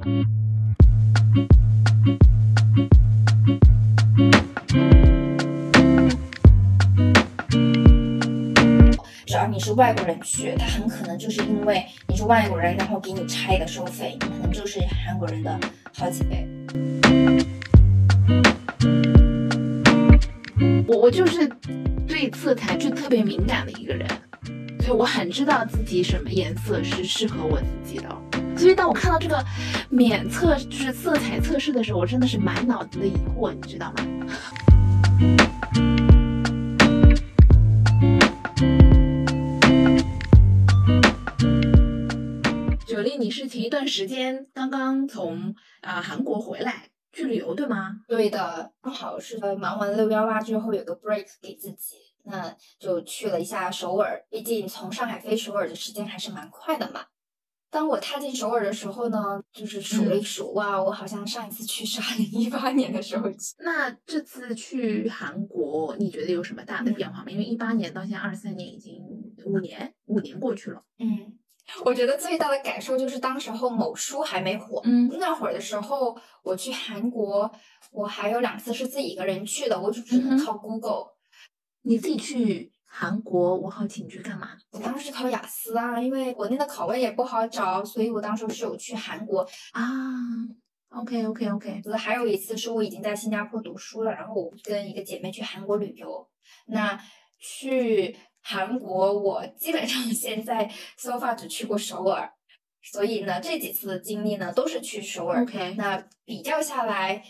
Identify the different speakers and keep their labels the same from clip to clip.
Speaker 1: 只要你是外国人去，他很可能就是因为你是外国人，然后给你差的收费，可能就是韩国人的好几倍。
Speaker 2: 我我就是对色彩就特别敏感的一个人，所以我很知道自己什么颜色是适合我自己的。所以当我看到这个免测就是色彩测试的时候，我真的是满脑子的疑惑，你知道吗？九莉，你是前一段时间刚刚从啊、韩国回来去旅游对吗？
Speaker 1: 对的，刚好是忙完六幺八之后有个 break 给自己，那就去了一下首尔。毕竟从上海飞首尔的时间还是蛮快的嘛。当我踏进首尔的时候呢，就是数了一数，哇，我好像上一次去是二零一八年的时候去。
Speaker 2: 那这次去韩国，你觉得有什么大的变化吗？因为一八年到现在二三年已经五年，五年过去了。
Speaker 1: 嗯，我觉得最大的感受就是当时候某书还没火，
Speaker 2: 嗯
Speaker 1: 那会儿的时候我去韩国，我还有两次是自己一个人去的，我就只能靠 Google。
Speaker 2: 你自己去韩国，我好奇你去干嘛？
Speaker 1: 我当时是考雅思啊，因为国内的考位也不好找，所以我当时是有去韩国。
Speaker 2: 啊，OK OK OK，
Speaker 1: 还有一次是我已经在新加坡读书了，然后我跟一个姐妹去韩国旅游。那去韩国，我基本上 现在 so far 只去过首尔，所以呢，这几次的经历呢都是去首尔。
Speaker 2: OK
Speaker 1: 那比较下来，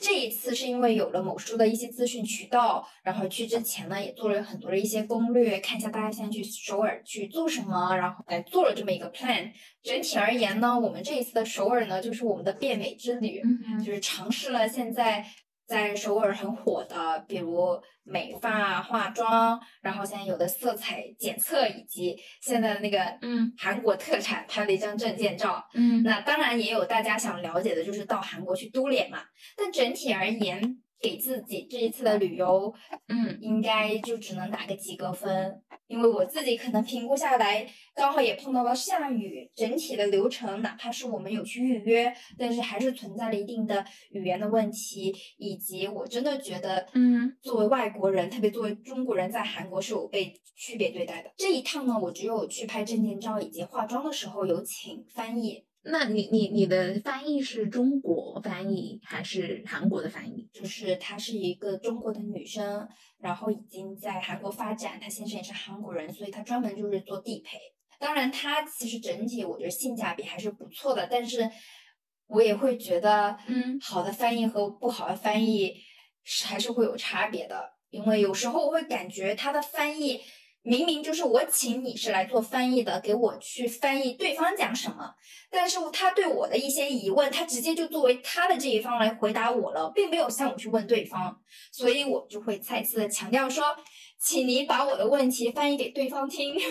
Speaker 1: 这一次是因为有了某书的一些资讯渠道，然后去之前呢也做了很多的一些攻略，看一下大家现在去首尔去做什么，然后来做了这么一个 plan。整体而言呢，我们这一次的首尔呢，就是我们的变美之旅。
Speaker 2: 嗯
Speaker 1: 就是尝试了现在在首尔很火的，比如美发、化妆，然后现在有的色彩检测，以及现在的那个
Speaker 2: 嗯
Speaker 1: 韩国特产拍了一张证件照。
Speaker 2: 嗯
Speaker 1: 那当然也有大家想了解的，就是到韩国去嘟脸嘛。但整体而言，给自己这一次的旅游，
Speaker 2: 嗯。
Speaker 1: 应该就只能打个及格分，因为我自己可能评估下来，刚好也碰到了下雨，整体的流程哪怕是我们有去预约，但是还是存在了一定的语言的问题，以及我真的觉得，
Speaker 2: 嗯，
Speaker 1: 作为外国人，特别作为中国人，在韩国是有被区别对待的。这一趟呢，我只有去拍证件照以及化妆的时候有请翻译，
Speaker 2: 那你你你的翻译是中国翻译还是韩国的翻译？
Speaker 1: 就是她是一个中国的女生，然后已经在韩国发展，她先生也是韩国人，所以她专门就是做地陪。当然，她其实整体我觉得性价比还是不错的，但是我也会觉得，
Speaker 2: 嗯
Speaker 1: 好的翻译和不好的翻译是还是会有差别的，因为有时候我会感觉她的翻译。明明就是我请你是来做翻译的，给我去翻译对方讲什么，但是他对我的一些疑问，他直接就作为他的这一方来回答我了，并没有向我去问对方，所以我就会再次的强调说，请你把我的问题翻译给对方听。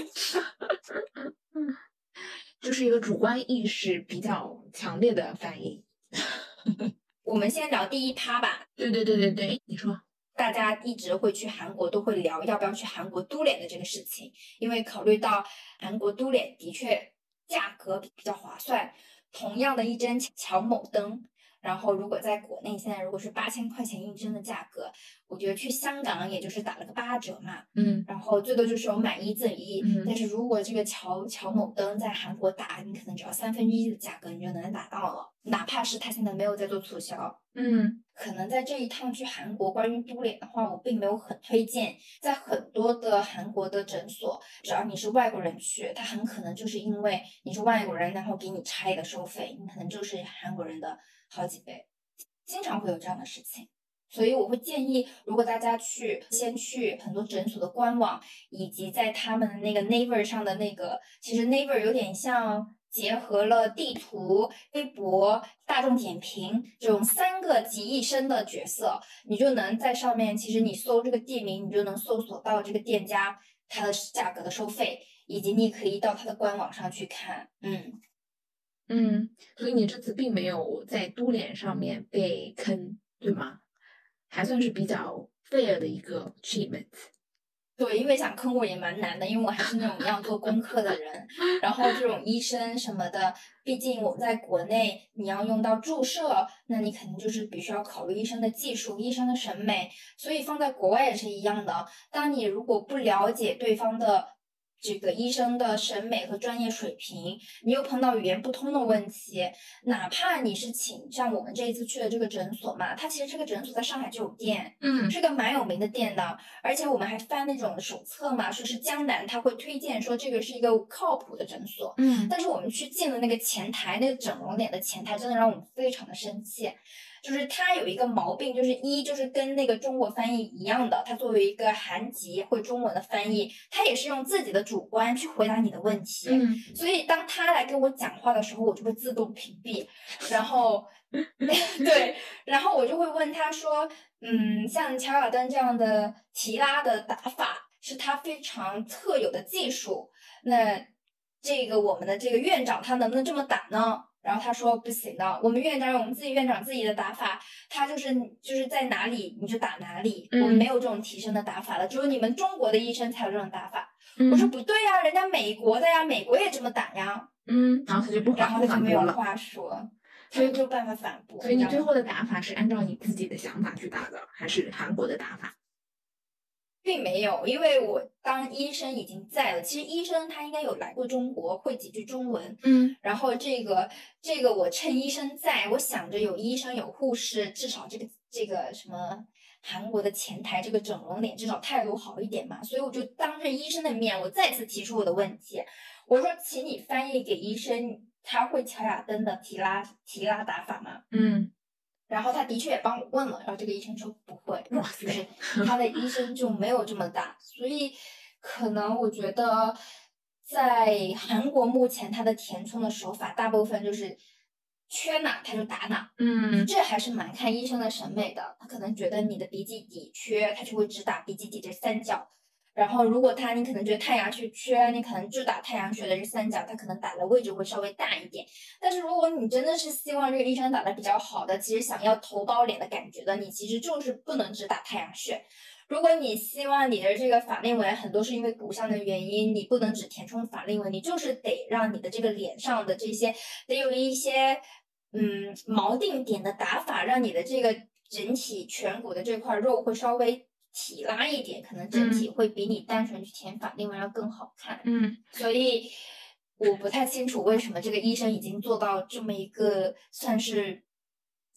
Speaker 2: 就是一个主观意识比较强烈的翻译。
Speaker 1: 我们先聊第一趴吧，
Speaker 2: 对对对对对，你说。
Speaker 1: 大家一直会去韩国，都会聊要不要去韩国嘟脸的这个事情，因为考虑到韩国嘟脸的确价格比较划算，同样的一针乔某灯，然后如果在国内现在如果是八千块钱一针的价格，我觉得去香港也就是打了个八折嘛，
Speaker 2: 嗯
Speaker 1: 然后最多就是有买一赠一，
Speaker 2: 嗯
Speaker 1: 但是如果这个乔乔某灯在韩国打，你可能只要三分之一的价格你就能打到了，哪怕是他现在没有在做促销，
Speaker 2: 嗯
Speaker 1: 可能在这一趟去韩国，关于嘟脸的话，我并没有很推荐。在很多的韩国的诊所，只要你是外国人去，他很可能就是因为你是外国人，然后给你差的收费，你可能就是韩国人的好几倍，经常会有这样的事情。所以我会建议，如果大家去，先去很多诊所的官网，以及在他们那个 Naver 上的那个，其实 Naver 有点像结合了地图、微博、大众点评这种三个集一身的角色，你就能在上面，其实你搜这个地名，你就能搜索到这个店家它的价格的收费，以及你可以到它的官网上去看，嗯。
Speaker 2: 嗯，所以你这次并没有在嘟脸上面被坑，对吗？还算是比较 fair 的一个 treatment。
Speaker 1: 对，因为想坑我也蛮难的，因为我还是那种要做功课的人。然后这种医生什么的，毕竟我们在国内，你要用到注射，那你肯定就是必须要考虑医生的技术、医生的审美，所以放在国外也是一样的。当你如果不了解对方的。这个医生的审美和专业水平，你又碰到语言不通的问题，哪怕你是请像我们这一次去的这个诊所嘛，它其实这个诊所在上海就有店，
Speaker 2: 嗯，
Speaker 1: 是个蛮有名的店的，而且我们还翻那种手册嘛，说是江南他会推荐说这个是一个靠谱的诊所，
Speaker 2: 嗯，
Speaker 1: 但是我们去进了那个前台，那个整容脸的前台，真的让我们非常的生气。就是他有一个毛病，就是一就是跟那个中国翻译一样的，他作为一个韩籍会中文的翻译，他也是用自己的主观去回答你的问题。
Speaker 2: 嗯，
Speaker 1: 所以当他来跟我讲话的时候，我就会自动屏蔽。然后，对，然后我就会问他说，嗯，像乔尔登这样的提拉的打法是他非常特有的技术，那这个我们的这个院长他能不能这么打呢？然后他说不行的，我们院长有我们自己院长自己的打法，他就是就是在哪里你就打哪里，我们没有这种提升的打法了，只有你们中国的医生才有这种打法。我说不对呀，人家美国的呀，美国也这么打呀。
Speaker 2: 嗯，然后他就不
Speaker 1: 然后他就没有话说，所以没有办法反驳。
Speaker 2: 所以你最后的打法是按照你自己的想法去打的，还是韩国的打法？
Speaker 1: 并没有，因为我当医生已经在了。其实医生他应该有来过中国，会几句中文。
Speaker 2: 嗯，
Speaker 1: 然后这个这个我趁医生在，我想着有医生有护士，至少这个这个什么韩国的前台这个整容脸至少态度好一点嘛。所以我就当着医生的面，我再次提出我的问题，我说，请你翻译给医生，他会乔雅登的提拉提拉打法吗？
Speaker 2: 嗯。
Speaker 1: 然后他的确也帮我问了，然后这个医生说不会，
Speaker 2: 哇
Speaker 1: 就是他的医生就没有这么大，所以可能我觉得在韩国目前他的填充的手法大部分就是缺哪他就打哪，
Speaker 2: 嗯，
Speaker 1: 这还是蛮看医生的审美的，他可能觉得你的鼻基底缺，他就会只打鼻基底这三角。然后，如果他你可能觉得太阳穴缺，你可能就打太阳穴的这三角，他可能打的位置会稍微大一点。但是如果你真的是希望这个医生打的比较好的，其实想要头包脸的感觉的，你其实就是不能只打太阳穴。如果你希望你的这个法令纹很多是因为骨相的原因，你不能只填充法令纹，你就是得让你的这个脸上的这些得有一些嗯锚定点的打法，让你的这个整体颧骨的这块肉会稍微。提拉一点，可能整体会比你单纯去填法令纹要更好看。
Speaker 2: 嗯，
Speaker 1: 所以我不太清楚为什么这个医生已经做到这么一个算是，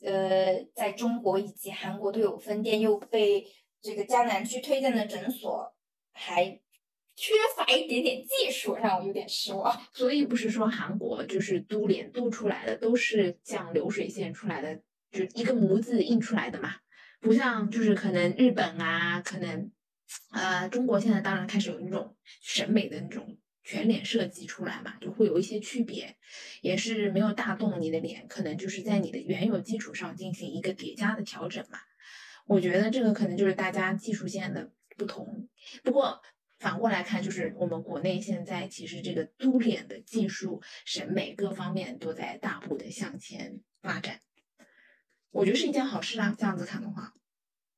Speaker 1: 呃，在中国以及韩国都有分店，又被这个江南区推荐的诊所，还缺乏一点点技术，让我有点失望。
Speaker 2: 所以不是说韩国就是都脸嘟出来的都是像流水线出来的，就一个模子印出来的嘛。不像，就是可能日本啊，可能，呃，中国现在当然开始有那种审美的那种全脸设计出来嘛，就会有一些区别，也是没有大动你的脸，可能就是在你的原有基础上进行一个叠加的调整嘛。我觉得这个可能就是大家技术线的不同。不过反过来看，就是我们国内现在其实这个嘟脸的技术、审美各方面都在大步的向前发展。我觉得是一件好事啊，这样子看的话。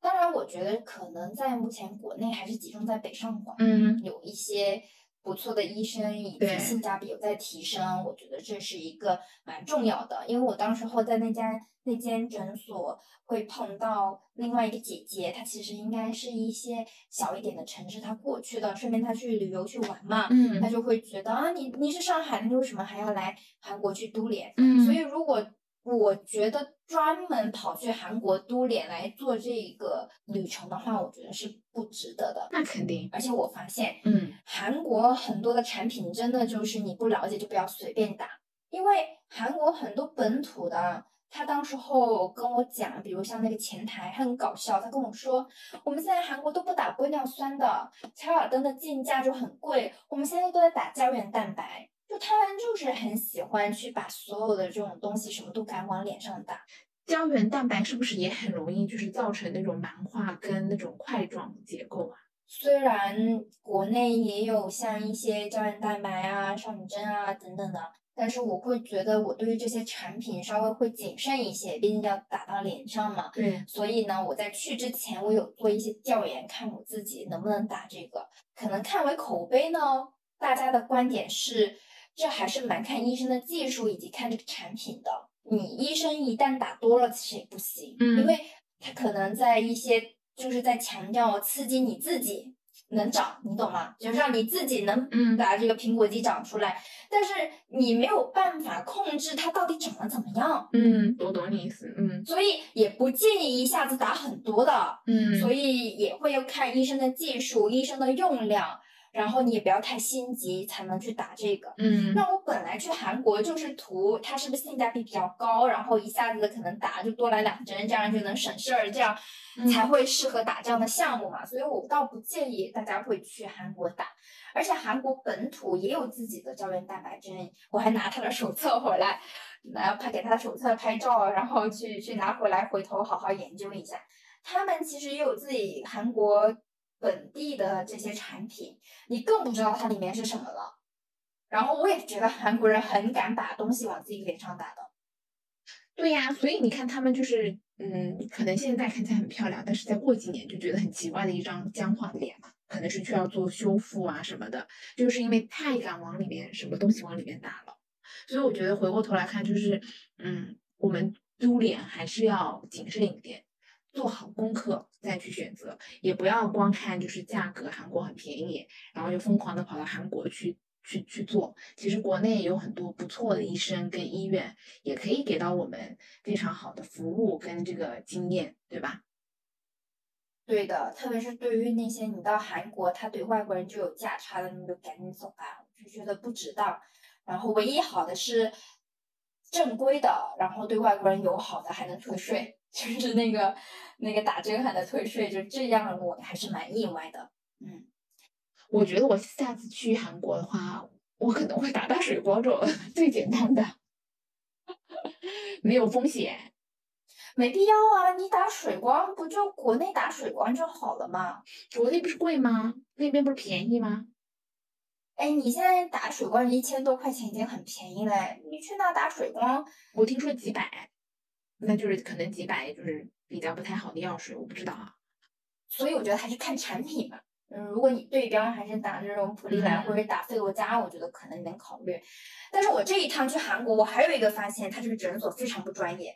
Speaker 1: 当然，我觉得可能在目前国内还是集中在北上广，
Speaker 2: 嗯，
Speaker 1: 有一些不错的医生以及性价比有在提升，我觉得这是一个蛮重要的。因为我当时候在那家那间诊所会碰到另外一个姐姐，她其实应该是一些小一点的城市，她过去的，顺便她去旅游去玩嘛，
Speaker 2: 嗯，
Speaker 1: 她就会觉得啊，你你是上海的，你为什么还要来韩国去都脸？
Speaker 2: 嗯，
Speaker 1: 所以如果。我觉得专门跑去韩国都脸来做这个旅程的话，我觉得是不值得的。
Speaker 2: 那肯定。
Speaker 1: 而且我发现，
Speaker 2: 嗯，
Speaker 1: 韩国很多的产品真的就是你不了解就不要随便打，因为韩国很多本土的，他当时候跟我讲，比如像那个前台他很搞笑，他跟我说，我们现在韩国都不打玻尿酸的，乔尔登的进价就很贵，我们现在都在打胶原蛋白。就他们就是很喜欢去把所有的这种东西什么都敢往脸上打，
Speaker 2: 胶原蛋白是不是也很容易就是造成那种囊化跟那种块状结构啊？
Speaker 1: 虽然国内也有像一些胶原蛋白啊、少女针啊等等的，但是我会觉得我对于这些产品稍微会谨慎一些，毕竟要打到脸上嘛。
Speaker 2: 对，
Speaker 1: 所以呢，我在去之前，我有做一些调研，看我自己能不能打这个。可能看为口碑呢，大家的观点是，这还是蛮看医生的技术以及看这个产品的。你医生一旦打多了，其实也不行，
Speaker 2: 嗯。
Speaker 1: 因为他可能在一些就是在强调刺激你自己能长，你懂吗？就是让你自己能
Speaker 2: 嗯。
Speaker 1: 把这个苹果肌长出来，但是你没有办法控制它到底长得怎么样，
Speaker 2: 嗯，我懂你意思，嗯。
Speaker 1: 所以也不建议一下子打很多的，
Speaker 2: 嗯，
Speaker 1: 所以也会要看医生的技术、医生的用量，然后你也不要太心急才能去打这个。
Speaker 2: 嗯
Speaker 1: 那我本来去韩国就是图它是不是性价比比较高，然后一下子可能打就多来两针，这样就能省事儿，这样
Speaker 2: 嗯
Speaker 1: 才会适合打这样的项目嘛。所以我倒不建议大家会去韩国打，而且韩国本土也有自己的胶原蛋白针，我还拿他的手册回来，拿拍给他的手册拍照，然后去去拿回来，回头好好研究一下。他们其实也有自己韩国本地的这些产品，你更不知道它里面是什么了。然后我也觉得韩国人很敢把东西往自己脸上打的。
Speaker 2: 对呀、所以你看他们就是，嗯，可能现在看起来很漂亮，但是再过几年就觉得很奇怪的一张僵化的脸嘛，可能是需要做修复啊什么的，就是因为太敢往里面什么东西往里面打了。所以我觉得回过头来看，就是，嗯，我们丢脸还是要谨慎一点，做好功课再去选择，也不要光看就是价格，韩国很便宜，然后就疯狂的跑到韩国去去去做。其实国内有很多不错的医生跟医院，也可以给到我们非常好的服务跟这个经验，对吧？
Speaker 1: 对的，特别是对于那些你到韩国，他对外国人就有价差的，你就赶紧走吧，就觉得不值当。然后唯一好的是正规的，然后对外国人友好的还能退税，就是那个那个打针还能退税，就这样我还是蛮意外的。嗯，
Speaker 2: 我觉得我下次去韩国的话，我可能会打打水光这种 最简单的，没有风险。
Speaker 1: 没必要啊，你打水光不就国内打水光就好了嘛？
Speaker 2: 国内不是贵吗？那边不是便宜吗？
Speaker 1: 哎，你现在打水光一千多块钱已经很便宜嘞，你去那打水光，
Speaker 2: 我听说几百，那就是可能几百就是比较不太好的药水，我不知道啊。
Speaker 1: 所以我觉得还是看产品吧。嗯，如果你对标还是打这种普利兰
Speaker 2: 嗯
Speaker 1: 或者打费洛嘉，我觉得可能能考虑。但是我这一趟去韩国，我还有一个发现，它这个诊所非常不专业。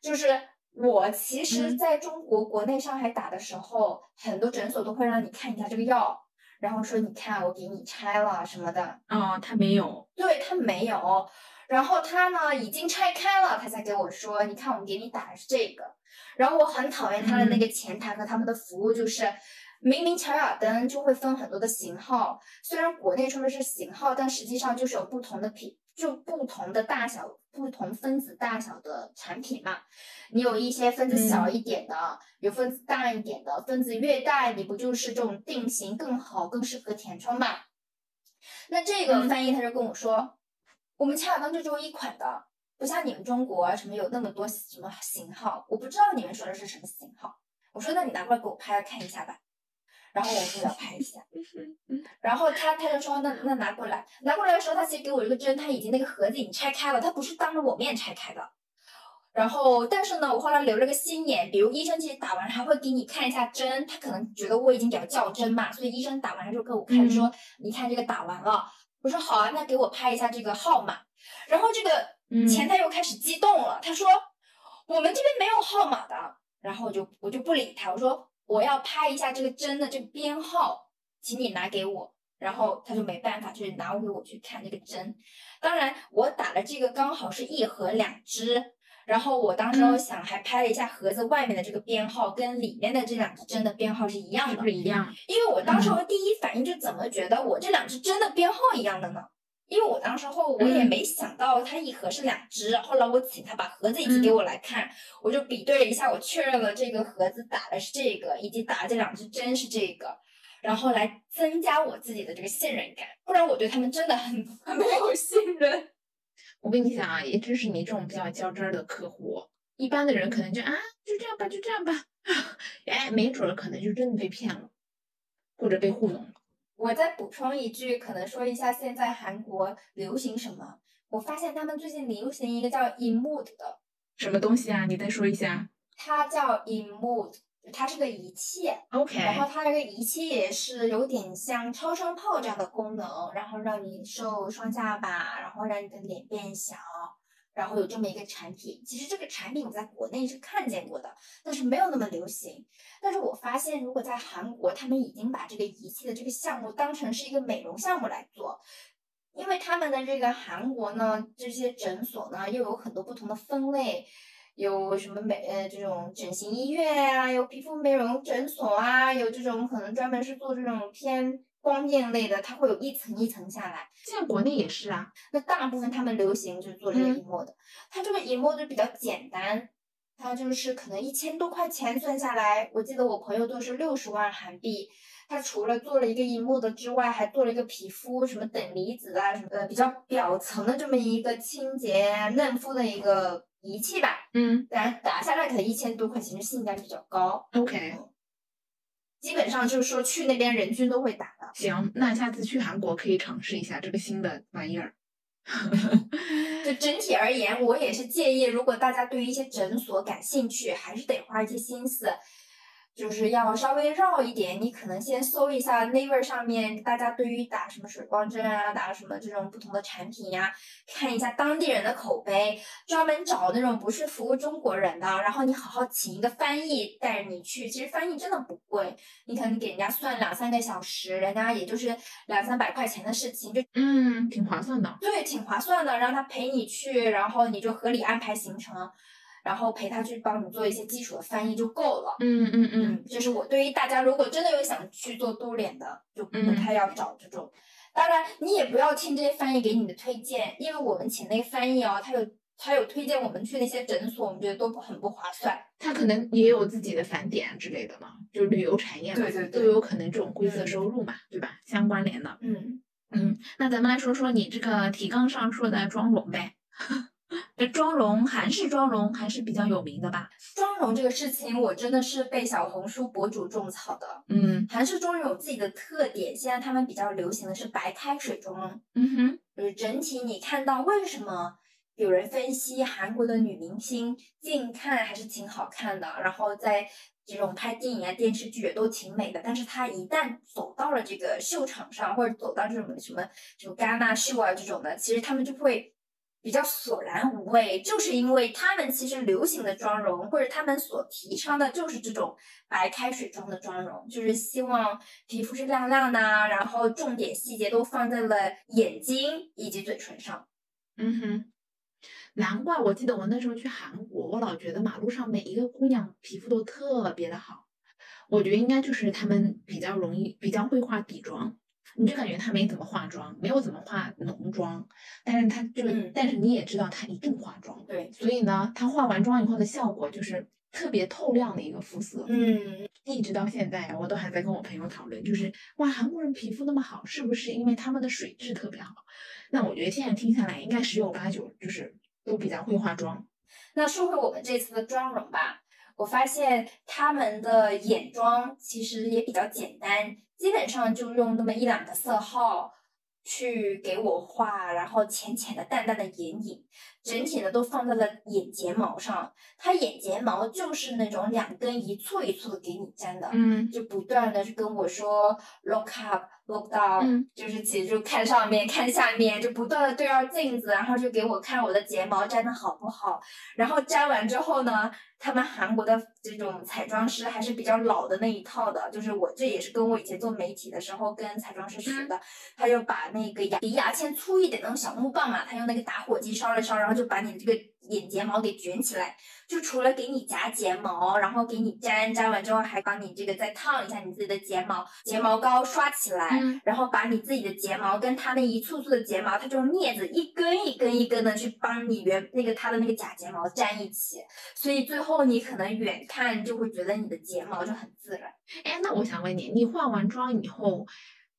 Speaker 1: 就是我其实
Speaker 2: 嗯
Speaker 1: 在中国国内上海打的时候，很多诊所都会让你看一下这个药，然后说你看我给你拆了什么的。
Speaker 2: 哦，他没有。
Speaker 1: 对他没有，然后他呢已经拆开了，他才给我说，你看我们给你打的是这个。然后我很讨厌他的那个前台和他们的服务，就是、明明乔雅登就会分很多的型号，虽然国内说的是型号，但实际上就是有不同的品，就不同的大小、不同分子大小的产品嘛。你有一些分子小一点的，有分子大一点的，分子越大，你不就是这种定型更好、更适合填充嘛？那这个
Speaker 2: 嗯
Speaker 1: 翻译他就跟我说，我们乔雅登就只有一款的，不像你们中国啊什么有那么多什么型号，我不知道你们说的是什么型号。我说那你拿过来给我拍看一下吧。然后我就要拍一下，然后他他就说那那拿过来，拿过来的时候他其实给我一个针，他已经那个盒子已经拆开了，他不是当着我面拆开的。然后，但是呢，我后来留了个心眼，比如医生其实打完还会给你看一下针，他可能觉得我已经比较较真嘛，所以医生打完就给我看说，你看这个打完了。我说好啊，那给我拍一下这个号码。然后这个
Speaker 2: 嗯
Speaker 1: 前台又开始激动了，他说我们这边没有号码的。然后我就我就不理他，我说我要拍一下这个针的这个编号，请你拿给我。然后他就没办法，就是拿给我去看这个针。当然，我打的这个刚好是一盒两支。然后我当时
Speaker 2: 候
Speaker 1: 想还拍了一下盒子外面的这个编号，跟里面的这两只针的编号是一样的
Speaker 2: 是不。是一样？
Speaker 1: 因为我当时
Speaker 2: 嗯
Speaker 1: 候第一反应就怎么觉得我这两只针的编号一样的呢？因为我当时候我也
Speaker 2: 嗯
Speaker 1: 没想到它一盒是两支，后来我请他把盒子一起给我来看，我就比对了一下，我确认了这个盒子打的是这个，以及打的这两支针是这个，然后来增加我自己的这个信任感，不然我对他们真的很 很没有信任。
Speaker 2: 我跟你讲啊，也正是你这种比较较真儿的客户，一般的人可能就啊，就这样吧，就这样吧，哎，没准儿可能就真的被骗了，或者被糊弄了。
Speaker 1: 我再补充一句，可能说一下现在韩国流行什么。我发现他们最近流行一个叫 Emood 的，
Speaker 2: 什么东西啊？你再说一下。
Speaker 1: 它叫 Emood，它是个仪器。
Speaker 2: OK，
Speaker 1: 然后它这个仪器也是有点像超声炮这样的功能，然后让你瘦双下巴，然后让你的脸变小，然后有这么一个产品。其实这个产品我在国内是看见过的，但是没有那么流行。但是我发现，如果在韩国，他们已经把这个仪器的这个项目当成是一个美容项目来做。因为他们的这个韩国呢，这些诊所呢又有很多不同的分类，有什么美呃这种整形医院啊，有皮肤美容诊所啊，有这种可能专门是做这种偏光电类的，它会有一层一层下来。
Speaker 2: 现在国内也是啊。
Speaker 1: 那大部分他们流行就是做这个
Speaker 2: 嗯
Speaker 1: emo 的，它这个 emo 就比较简单，它就是可能一千多块钱算下来，我记得我朋友都是六十万韩币。他除了做了一个 emo 的之外，还做了一个皮肤什么等离子啊什么的比较表层的这么一个清洁嫩肤的一个仪器吧。
Speaker 2: 嗯
Speaker 1: 当然打下来可能一千多块钱，就性价比较高。
Speaker 2: ，OK，
Speaker 1: 基本上就是说去那边人均都会打的。
Speaker 2: 行，那下次去韩国可以尝试一下这个新的玩意儿。
Speaker 1: 就整体而言，我也是建议，如果大家对于一些诊所感兴趣，还是得花一些心思，就是要稍微绕一点。你可能先搜一下 Naver 上面大家对于打什么水光针啊，打什么这种不同的产品呀、看一下当地人的口碑，专门找那种不是服务中国人的，然后你好好请一个翻译带着你去。其实翻译真的不贵，你可能给人家算两三个小时，人家也就是两三百块钱的事情，就
Speaker 2: 嗯，挺划算的。
Speaker 1: 对，挺划算的，让他陪你去，然后你就合理安排行程，然后陪他去帮你做一些基础的翻译就够了。
Speaker 2: 嗯嗯嗯，
Speaker 1: 嗯，这是我对于大家如果真的有想去做嘟脸的，就不
Speaker 2: 嗯
Speaker 1: 太要找这种。当然，你也不要听这些翻译给你的推荐，因为我们请那个翻译哦，他有他有推荐我们去那些诊所，我们觉得都不很不划算。
Speaker 2: 他可能也有自己的返点之类的嘛，就旅游产业嘛，
Speaker 1: 对对对
Speaker 2: 都有可能这种灰色
Speaker 1: 嗯
Speaker 2: 收入嘛，对吧？相关联的。
Speaker 1: 嗯，
Speaker 2: 嗯，那咱们来说说你这个提纲上说的妆容呗。这妆容，韩式妆容还是比较有名的吧？
Speaker 1: 妆容这个事情，我真的是被小红书博主种草的。
Speaker 2: 嗯
Speaker 1: 韩式妆容有自己的特点，现在他们比较流行的是白开水妆。
Speaker 2: 嗯哼，
Speaker 1: 就是整体你看到为什么有人分析韩国的女明星近看还是挺好看的，然后在这种拍电影啊、电视剧也都挺美的，但是她一旦走到了这个秀场上，或者走到这种什么什么戛纳秀啊这种的，其实他们就会。比较索然无味，就是因为他们其实流行的妆容，或者他们所提倡的就是这种白开水妆的妆容，就是希望皮肤是亮亮的，然后重点细节都放在了眼睛以及嘴唇上。
Speaker 2: 嗯哼，难怪我记得我那时候去韩国，我老觉得马路上每一个姑娘皮肤都特别的好。我觉得应该就是她们比较容易，比较会化底妆。你就感觉她没怎么化妆，没有怎么化浓妆，但是她就，
Speaker 1: 嗯
Speaker 2: 但是你也知道她一定化妆，
Speaker 1: 对，
Speaker 2: 所以呢，她化完妆以后的效果就是特别透亮的一个肤色。
Speaker 1: 嗯，
Speaker 2: 一直到现在，我都还在跟我朋友讨论，就是哇，韩国人皮肤那么好，是不是因为他们的水质特别好？那我觉得现在听下来，应该十有八九就是都比较会化妆。
Speaker 1: 那说回我们这次的妆容吧，我发现他们的眼妆其实也比较简单，基本上就用那么一两个色号去给我画，然后浅浅的、淡淡的眼影，整体呢都放在了眼睫毛上。它眼睫毛就是那种两根一簇一簇的给你粘的，
Speaker 2: 嗯
Speaker 1: 就不断的去跟我说 look up look down，、
Speaker 2: 嗯。
Speaker 1: 就是其实就看上面看下面，就不断的对照镜子，然后就给我看我的睫毛粘的好不好。然后粘完之后呢，他们韩国的这种彩妆师还是比较老的那一套的，就是我这也是跟我以前做媒体的时候跟彩妆师学的，他就把那个牙比牙签粗一点的那种小木棒嘛，他用那个打火机烧了烧，然后就把你这个眼睫毛给卷起来。就除了给你夹睫毛，然后给你粘，粘完之后还帮你这个再烫一下你自己的睫毛，睫毛膏刷起来，
Speaker 2: 嗯
Speaker 1: 然后把你自己的睫毛跟它那一簇簇的睫毛，它就用镊子一根一根一根的去帮你原那个它的那个假睫毛粘一起，所以最后你可能远看就会觉得你的睫毛就很自然。
Speaker 2: 哎，那我想问你，你化完妆以后，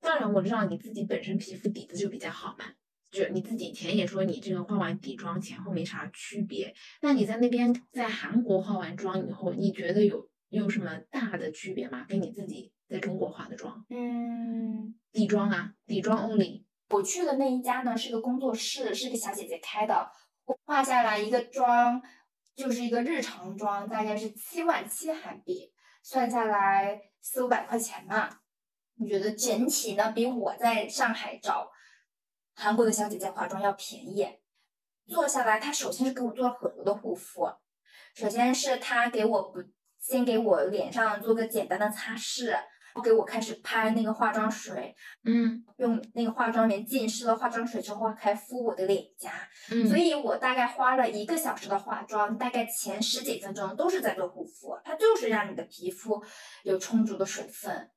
Speaker 2: 当然我知道你自己本身皮肤底子就比较好嘛，就你自己以前也说你这个化完底妆前后没啥区别。那你在那边在韩国化完妆以后，你觉得有有什么大的区别吗？跟你自己在中国化的妆？
Speaker 1: 嗯，
Speaker 2: 底妆啊，底妆 only。
Speaker 1: 我去的那一家呢是个工作室，是个小姐姐开的。我画下来一个妆，就是一个日常妆，大概是七万七韩币，算下来四五百块钱嘛。你觉得整体呢比我在上海找韩国的小姐姐化妆要便宜。做下来，她首先是给我做了很多的护肤，首先是她给我不先给我脸上做个简单的擦拭。给我开始拍那个化妆水，
Speaker 2: 嗯，
Speaker 1: 用那个化妆棉浸湿了化妆水之后，开敷我的脸颊，
Speaker 2: 嗯，
Speaker 1: 所以我大概花了一个小时的化妆，大概前十几分钟都是在做护肤，它就是让你的皮肤有充足的水分，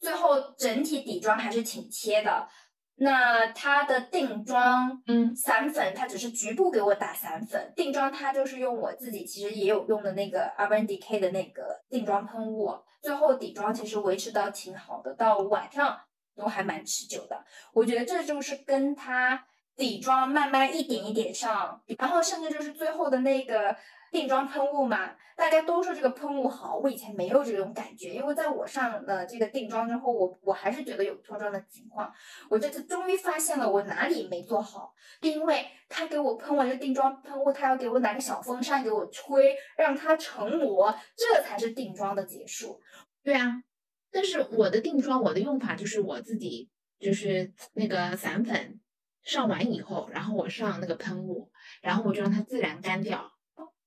Speaker 1: 最后整体底妆还是挺贴的。那它的定妆，
Speaker 2: 嗯，
Speaker 1: 散粉它只是局部给我打散粉，定妆它就是用我自己其实也有用的那个 Urban Decay 的那个定妆喷雾，最后底妆其实维持到挺好的，到晚上都还蛮持久的。我觉得这就是跟它底妆慢慢一点一点上，然后甚至就是最后的那个。定妆喷雾嘛，大家都说这个喷雾好，我以前没有这种感觉，因为在我上了这个定妆之后，我我还是觉得有脱妆的情况。我这次终于发现了我哪里没做好，因为他给我喷完这定妆喷雾，他要给我拿个小风扇给我吹，让它成膜，这才是定妆的结束。
Speaker 2: 对啊，但是我的定妆，我的用法就是我自己就是那个散粉上完以后，然后我上那个喷雾，然后我就让它自然干掉。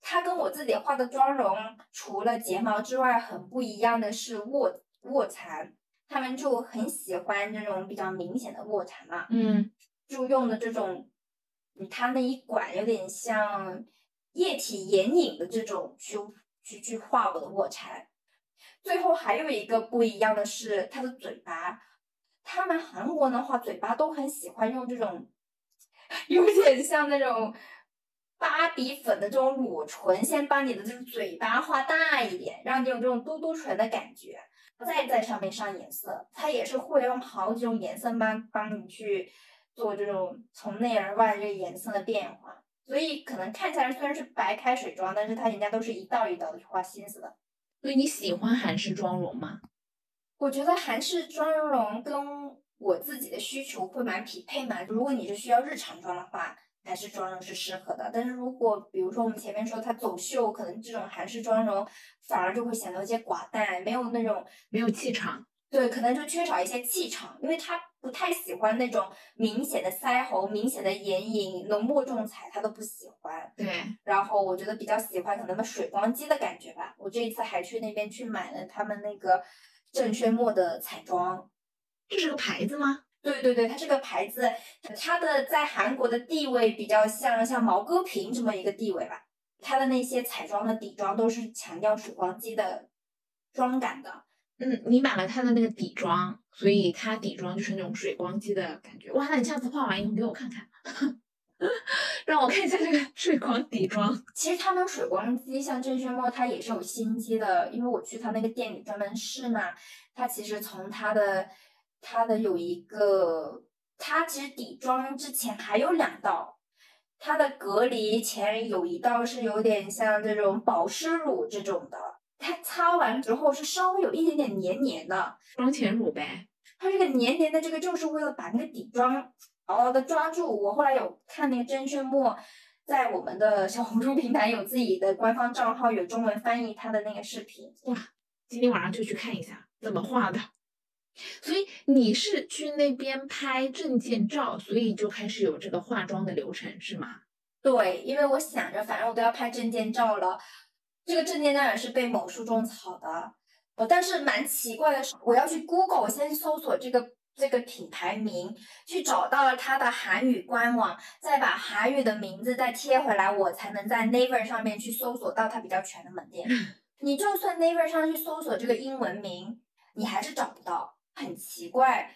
Speaker 1: 它跟我自己画的妆容，除了睫毛之外，很不一样的是卧卧蚕，他们就很喜欢这种比较明显的卧蚕嘛，
Speaker 2: 嗯，
Speaker 1: 就用的这种，它那一管有点像液体眼影的这种去去去画我的卧蚕。最后还有一个不一样的是它的嘴巴，他们韩国的话嘴巴都很喜欢用这种，有点像那种。芭比粉的这种裸唇，先把你的这个嘴巴画大一点，让你有这种嘟嘟唇的感觉，再在上面上颜色。它也是会用好几种颜色帮帮你去做这种从内而外这个颜色的变化。所以可能看起来虽然是白开水妆，但是它人家都是一道一道的去花心思的。
Speaker 2: 所以你喜欢韩式妆容吗？
Speaker 1: 我觉得韩式妆容跟我自己的需求会蛮匹配嘛。如果你是需要日常妆的话。韩式妆容是适合的，但是如果比如说我们前面说他走秀，可能这种韩式妆容反而就会显得有些寡淡，没有那种
Speaker 2: 没有气场。
Speaker 1: 对，可能就缺少一些气场，因为他不太喜欢那种明显的腮红、明显的眼影、浓墨重彩，他都不喜欢。
Speaker 2: 对，
Speaker 1: 然后我觉得比较喜欢可能水光肌的感觉吧。我这一次还去那边去买了他们那个郑轩墨的彩妆，
Speaker 2: 这是个牌子吗？
Speaker 1: 对对对，它这个牌子，它的在韩国的地位比较像像毛戈平这么一个地位吧。它的那些彩妆的底妆都是强调水光肌的妆感的。
Speaker 2: 嗯，你买了它的那个底妆，所以它底妆就是那种水光肌的感觉。哇，那你下次画完以后给我看看，让我看一下这个水光底妆。
Speaker 1: 其实他们水光肌像郑轩墨，它也是有心机的，因为我去他那个店里专门试嘛，它其实从它的。它的有一个，它其实底妆之前还有两道，它的隔离前有一道是有点像这种保湿乳这种的，它擦完之后是稍微有一点点黏黏的
Speaker 2: 妆前乳呗。
Speaker 1: 它这个黏黏的这个就是为了把那个底妆牢牢的抓住。我后来有看那个真轩墨，在我们的小红书平台有自己的官方账号，有中文翻译他的那个视频。
Speaker 2: 哇，今天晚上就去看一下怎么画的。所以你是去那边拍证件照，所以就开始有这个化妆的流程是吗？
Speaker 1: 对，因为我想着反正我都要拍证件照了，这个证件照也是被某书种草的。呃，但是蛮奇怪的是，我要去 Google，我先搜索这个这个品牌名，去找到了它的韩语官网，再把韩语的名字再贴回来，我才能在 Naver 上面去搜索到它比较全的门店。你就算 Naver 上去搜索这个英文名，你还是找不到。很奇怪，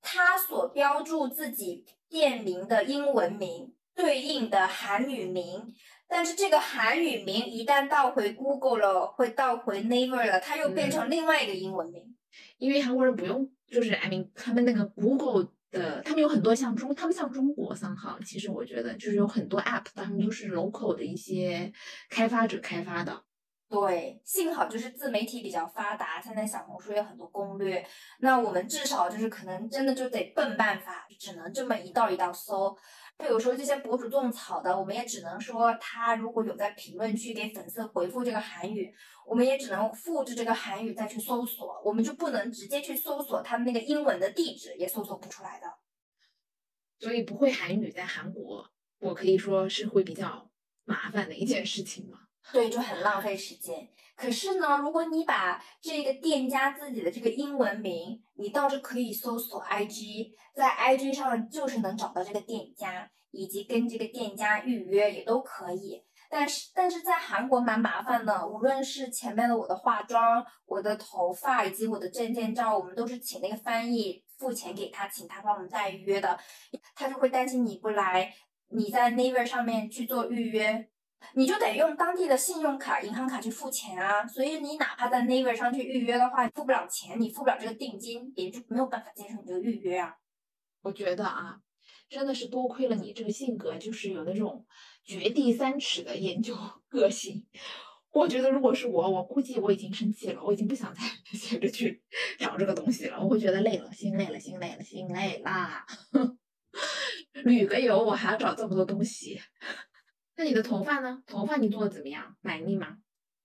Speaker 1: 他所标注自己店名的英文名对应的韩语名，但是这个韩语名一旦倒回 Google 了，会倒回 Naver 了，它又变成另外一个英文名。
Speaker 2: 因为韩国人不用，就是 I mean，他们那个 Google 的，他们有很多像中，他们像中国商行，其实我觉得就是有很多 App，他们都是 local 的一些开发者开发的。
Speaker 1: 对，幸好就是自媒体比较发达，现在小红书有很多攻略。那我们至少就是可能真的就得笨办法，只能这么一道一道搜。有时候这些博主种草的，我们也只能说他如果有在评论区给粉丝回复这个韩语，我们也只能复制这个韩语再去搜索，我们就不能直接去搜索他们那个英文的地址，也搜索不出来的。
Speaker 2: 所以不会韩语在韩国，我可以说是会比较麻烦的一件事情吗？
Speaker 1: 对，就很浪费时间。可是呢，如果你把这个店家自己的这个英文名，你倒是可以搜索 IG，在 IG 上就是能找到这个店家，以及跟这个店家预约也都可以。但是，但是在韩国蛮麻烦的，无论是前面的我的化妆、我的头发以及我的证件照，我们都是请那个翻译付钱给他，请他帮我们代预约的，他就会担心你不来，你在 Naver 上面去做预约。你就得用当地的信用卡、银行卡去付钱啊，所以你哪怕在 Naver 上去预约的话，付不了钱，你付不了这个定金，也就没有办法接受你这个预约啊。
Speaker 2: 我觉得啊，真的是多亏了你这个性格，就是有那种掘地三尺的研究 个性。我觉得如果是我，我估计我已经生气了，我已经不想再 接着去找这个东西了，我会觉得累了，心累了，心累了，心累啦。旅个游，我还要找这么多东西。那你的头发呢？头发你做的怎么样？满意吗？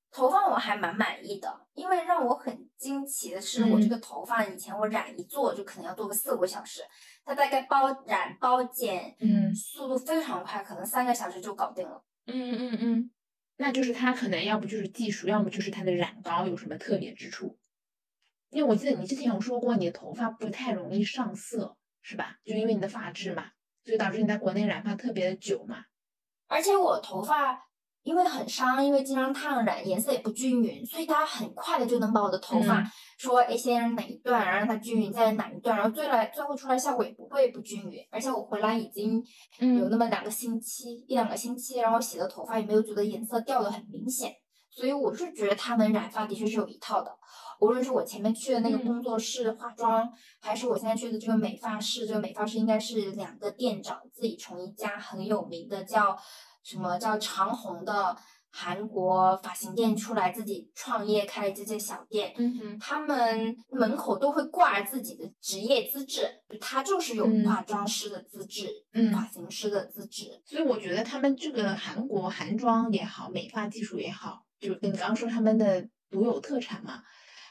Speaker 1: 头发我还蛮满意的，因为让我很惊奇的是，我这个头发以前我染一做就可能要做个四五个小时，它大概包染包剪，
Speaker 2: 嗯，
Speaker 1: 速度非常快，可能三个小时就搞定了。
Speaker 2: 嗯嗯嗯，那就是它可能要不就是技术，要么就是它的染膏有什么特别之处。因为我记得你之前有说过，你的头发不太容易上色，是吧？就因为你的发质嘛，所以导致你在国内染发特别的久嘛。
Speaker 1: 而且我头发因为很伤，因为经常烫染，颜色也不均匀，所以它很快的就能把我的头发说，哎，先染哪一段，然后让它均匀，再染哪一段，然后最来最后出来效果也不会不均匀。而且我回来已经有那么两个星期，一两个星期，然后洗的头发也没有觉得颜色掉的很明显，所以我是觉得他们染发的确是有一套的。无论是我前面去的那个工作室化妆，还是我现在去的这个美发室，这个美发室应该是两个店长自己从一家很有名的叫什么叫长虹的韩国发型店出来，自己创业开这些小店。
Speaker 2: 嗯哼，
Speaker 1: 他们门口都会挂自己的职业资质，他就是有化妆师的资质，
Speaker 2: 嗯，
Speaker 1: 发型师的资质。
Speaker 2: 所以我觉得他们这个韩国韩妆也好，美发技术也好，就你刚刚说他们的独有特产嘛。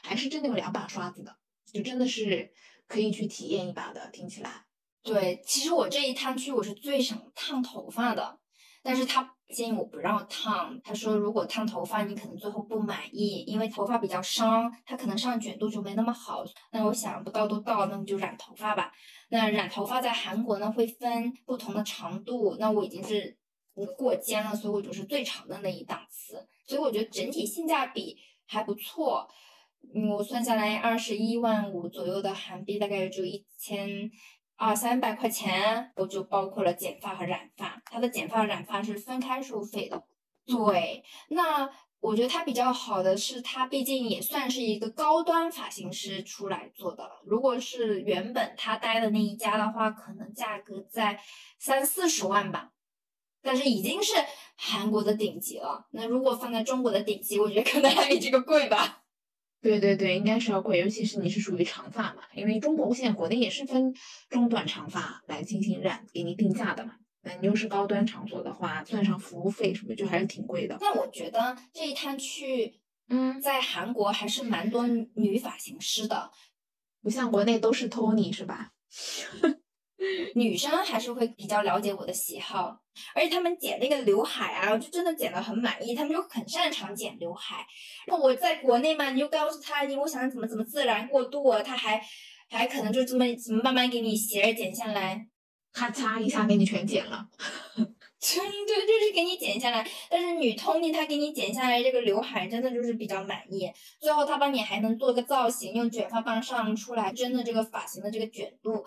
Speaker 2: 还是真的有两把刷子的，就真的是可以去体验一把的。听起来，
Speaker 1: 对，其实我这一趟去，我是最想烫头发的，但是他建议我不让我烫，他说如果烫头发，你可能最后不满意，因为头发比较伤，它可能上卷度就没那么好。那我想不到都到，那你就染头发吧。那染头发在韩国呢，会分不同的长度，那我已经是过肩了，所以我就是最长的那一档次，所以我觉得整体性价比还不错。嗯，我算下来二十一万五左右的韩币，大概就一千二三百块钱，我就包括了剪发和染发。它的剪发、染发是分开收费的。对，那我觉得它比较好的是，它毕竟也算是一个高端发型师出来做的了。如果是原本他待的那一家的话，可能价格在三四十万吧，但是已经是韩国的顶级了。那如果放在中国的顶级，我觉得可能还比这个贵吧。
Speaker 2: 对对对，应该是要贵，尤其是你是属于长发嘛，因为中国现在国内也是分中短长发来进行染，给你定价的嘛。那你又是高端场所的话，算上服务费什么，就还是挺贵的。
Speaker 1: 那我觉得这一趟去，
Speaker 2: 嗯，
Speaker 1: 在韩国还是蛮多女发型师的，
Speaker 2: 不像国内都是托尼是吧？
Speaker 1: 女生还是会比较了解我的喜好，而且他们剪那个刘海啊，就真的剪得很满意。他们就很擅长剪刘海。那我在国内嘛，你就告诉他，你我想怎么怎么自然过渡，他还还可能就这么怎么慢慢给你斜着剪下来，
Speaker 2: 咔嚓一下给你全剪了。
Speaker 1: 真对，就是给你剪下来。但是女 Tony 她给你剪下来这个刘海，真的就是比较满意。最后她帮你还能做个造型，用卷发棒上出来，真的这个发型的这个卷度。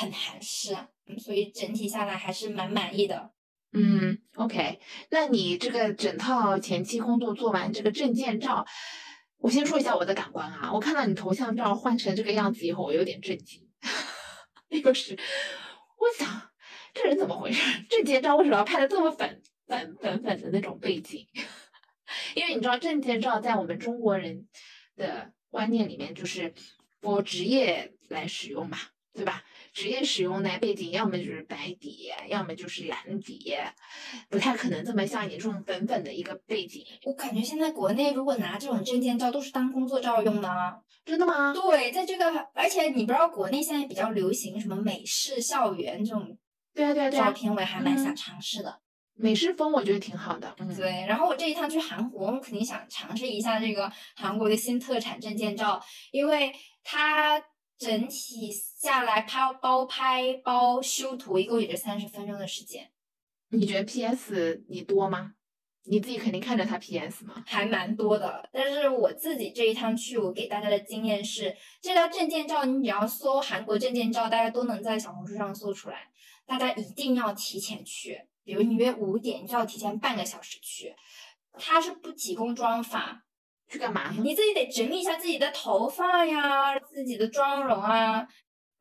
Speaker 1: 很韩式，所以整体下来还是蛮满意的。
Speaker 2: 嗯，OK，那你这个整套前期工作做完这个证件照，我先说一下我的感官啊。我看到你头像照换成这个样子以后，我有点震惊。就是我想，这人怎么回事？证件照为什么要拍的这么粉粉粉粉的那种背景？因为你知道证件照在我们中国人的观念里面就是我职业来使用嘛，对吧？职业使用呢，背景要么就是白底，要么就是蓝底，不太可能这么像你这种粉粉的一个背景。
Speaker 1: 我感觉现在国内如果拿这种证件照都是当工作照用的，
Speaker 2: 真的吗？
Speaker 1: 对，在这个，而且你不知道国内现在比较流行什么美式校园这种，
Speaker 2: 对啊对啊对啊，
Speaker 1: 照片我也还蛮想尝试的。
Speaker 2: 美式风我觉得挺好的，嗯，
Speaker 1: 对。然后我这一趟去韩国，我肯定想尝试一下这个韩国的新特产证件照，因为它。整体下来拍包拍包修图一共也就三十分钟的时间，
Speaker 2: 你觉得 PS 你多吗？你自己肯定看着它 PS 吗？
Speaker 1: 还蛮多的，但是我自己这一趟去，我给大家的经验是，这张证件照你只要搜韩国证件照，大家都能在小红书上搜出来。大家一定要提前去，比如你约五点，你就要提前半个小时去。它是不提供妆发。
Speaker 2: 去干嘛？
Speaker 1: 你自己得整理一下自己的头发呀，自己的妆容啊。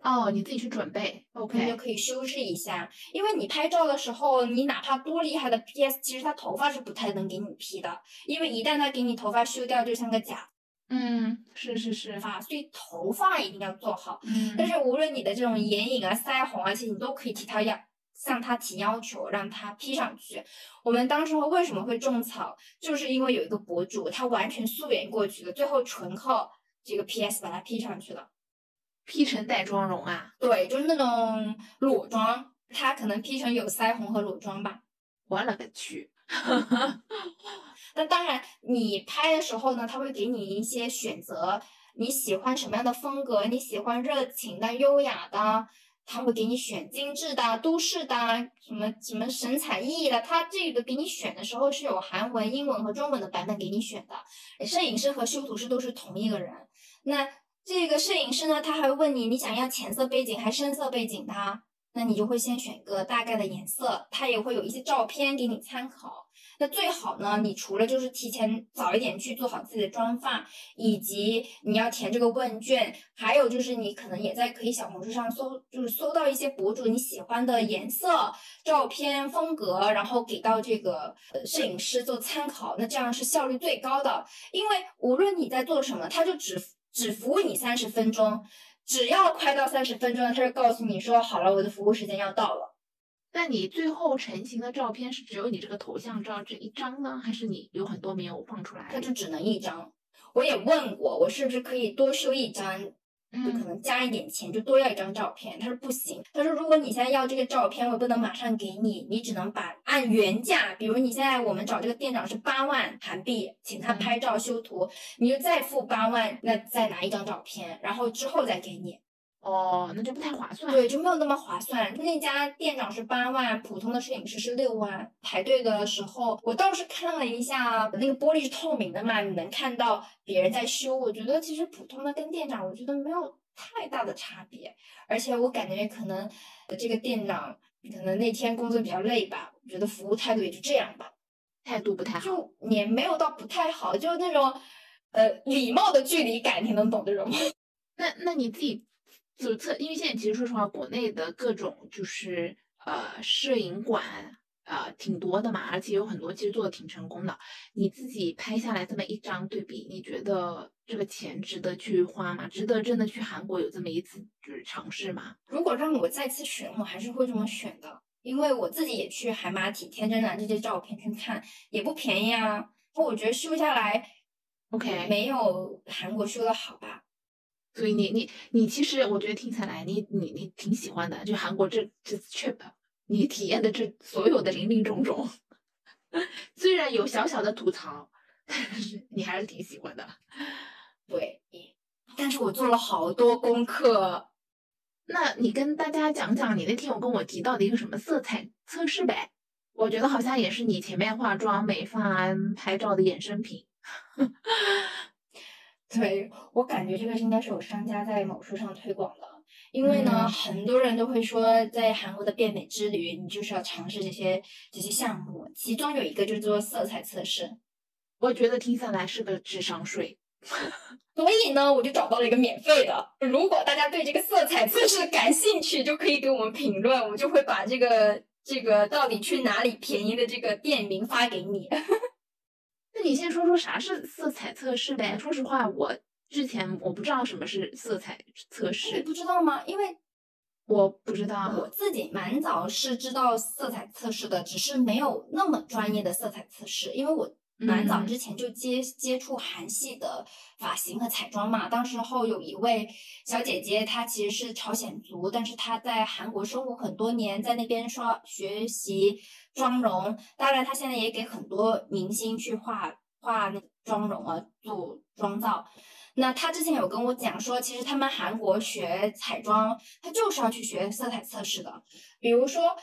Speaker 2: 哦，你自己去准备，OK，
Speaker 1: 你就可以修饰一下。因为你拍照的时候，你哪怕多厉害的 PS，其实他头发是不太能给你 P 的，因为一旦他给你头发修掉，就像个假。
Speaker 2: 嗯，是是是。
Speaker 1: 发，所以头发一定要做好。
Speaker 2: 嗯。
Speaker 1: 但是无论你的这种眼影啊、腮红啊，其实你都可以替他要。向他提要求，让他 P 上去。我们当时候为什么会种草，就是因为有一个博主，他完全素颜过去的，最后纯靠这个 PS 把它 P 上去了
Speaker 2: ，P 成带妆容啊？
Speaker 1: 对，就是那种裸妆，他可能 P 成有腮红和裸妆吧。
Speaker 2: 我勒个去！
Speaker 1: 那当然，你拍的时候呢，他会给你一些选择，你喜欢什么样的风格？你喜欢热情的、优雅的？他会给你选精致的、都市的，什么什么神采奕奕的。他这个给你选的时候是有韩文、英文和中文的版本给你选的。摄影师和修图师都是同一个人。那这个摄影师呢，他还会问你，你想要浅色背景还是深色背景的？那你就会先选一个大概的颜色。他也会有一些照片给你参考。那最好呢？你除了就是提前早一点去做好自己的妆发，以及你要填这个问卷，还有就是你可能也在可以小红书上搜，就是搜到一些博主你喜欢的颜色、照片风格，然后给到这个摄影师做参考。那这样是效率最高的，因为无论你在做什么，他就只只服务你三十分钟，只要快到三十分钟，他就告诉你说好了，我的服务时间要到了。
Speaker 2: 那你最后成型的照片是只有你这个头像照这一张呢，还是你有很多没有放出来？
Speaker 1: 它就只能一张。我也问过，我是不是可以多修一张，就可能加一点钱，就多要一张照片。他说不行，他说如果你现在要这个照片，我不能马上给你，你只能把按原价，比如你现在我们找这个店长是八万韩币，请他拍照修图，你就再付八万，那再拿一张照片，然后之后再给你。
Speaker 2: 哦，那就不太划算。
Speaker 1: 对，就没有那么划算。那家店长是八万，普通的摄影师是六万。排队的时候，我倒是看了一下，那个玻璃是透明的嘛，你能看到别人在修。我觉得其实普通的跟店长，我觉得没有太大的差别。而且我感觉可能这个店长可能那天工作比较累吧，我觉得服务态度也就这样吧，
Speaker 2: 态度不太好，
Speaker 1: 就也没有到不太好，就那种呃礼貌的距离感，你能懂这种吗？
Speaker 2: 那那你自己。就测，因为现在其实说实话，国内的各种就是呃摄影馆呃挺多的嘛，而且有很多其实做的挺成功的。你自己拍下来这么一张对比，你觉得这个钱值得去花吗？值得真的去韩国有这么一次就是尝试吗？
Speaker 1: 如果让我再次选，我还是会这么选的，因为我自己也去海马体、天真蓝这些照片去看，也不便宜啊。我觉得修下来
Speaker 2: ，OK，
Speaker 1: 没有韩国修的好吧。
Speaker 2: 所以你你你其实我觉得听起来你你你挺喜欢的，就韩国这这次 trip，你体验的这所有的林林种种，虽然有小小的吐槽，但是你还是挺喜欢的。
Speaker 1: 对，但是我做了好多功课。
Speaker 2: 那你跟大家讲讲你那天有跟我提到的一个什么色彩测试呗？我觉得好像也是你前面化妆、美发、拍照的衍生品。
Speaker 1: 对我感觉这个应该是有商家在某书上推广的，因为呢，很多人都会说，在韩国的变美之旅，你就是要尝试这些这些项目，其中有一个就是做色彩测试。
Speaker 2: 我觉得听下来是个智商税，
Speaker 1: 所以呢，我就找到了一个免费的。如果大家对这个色彩测试感兴趣，就可以给我们评论，我就会把这个这个到底去哪里便宜的这个店名发给你。
Speaker 2: 那你先说说啥是色彩测试呗？说实话，我之前我不知道什么是色彩测
Speaker 1: 你
Speaker 2: 试，
Speaker 1: 不知道吗？因为
Speaker 2: 我不知道。
Speaker 1: 我自己蛮早是知道色彩测试的，只是没有那么专业的色彩测试，因为我蛮早
Speaker 2: 嗯
Speaker 1: 之前就接、接触韩系的发型和彩妆嘛。当时候有一位小姐姐，她其实是朝鲜族，但是她在韩国生活很多年，在那边说学习妆容。当然，她现在也给很多明星去画画那妆容啊，做妆造。那她之前有跟我讲说，其实他们韩国学彩妆，他就是要去学色彩测试的。比如说，